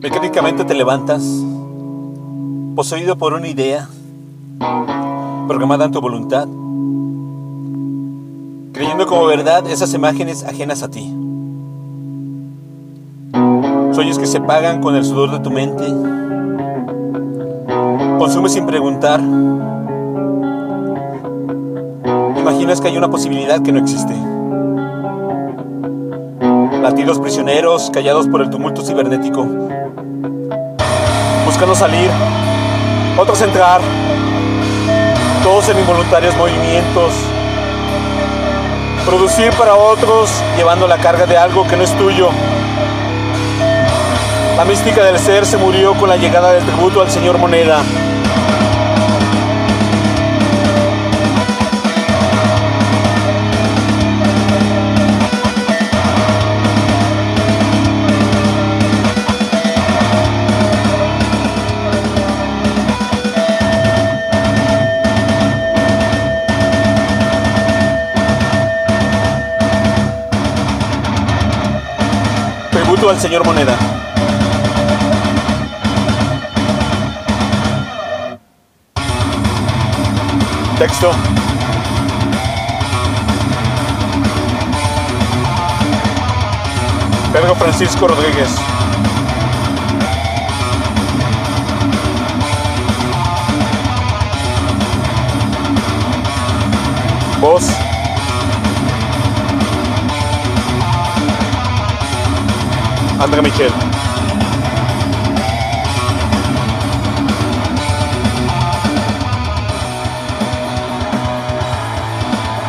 Mecánicamente te levantas, poseído por una idea, programada en tu voluntad, creyendo como verdad esas imágenes ajenas a ti. Sueños que se pagan con el sudor de tu mente. Consumes sin preguntar. Imaginas que hay una posibilidad que no existe. Latidos prisioneros, callados por el tumulto cibernético. Buscando salir, otros entrar. Todos en involuntarios movimientos. Producir para otros llevando la carga de algo que no es tuyo. La mística del ser se murió con la llegada del tributo al señor Moneda. Tributo al señor Moneda. Texto. Pedro Francisco Rodríguez. Voz. André Michel.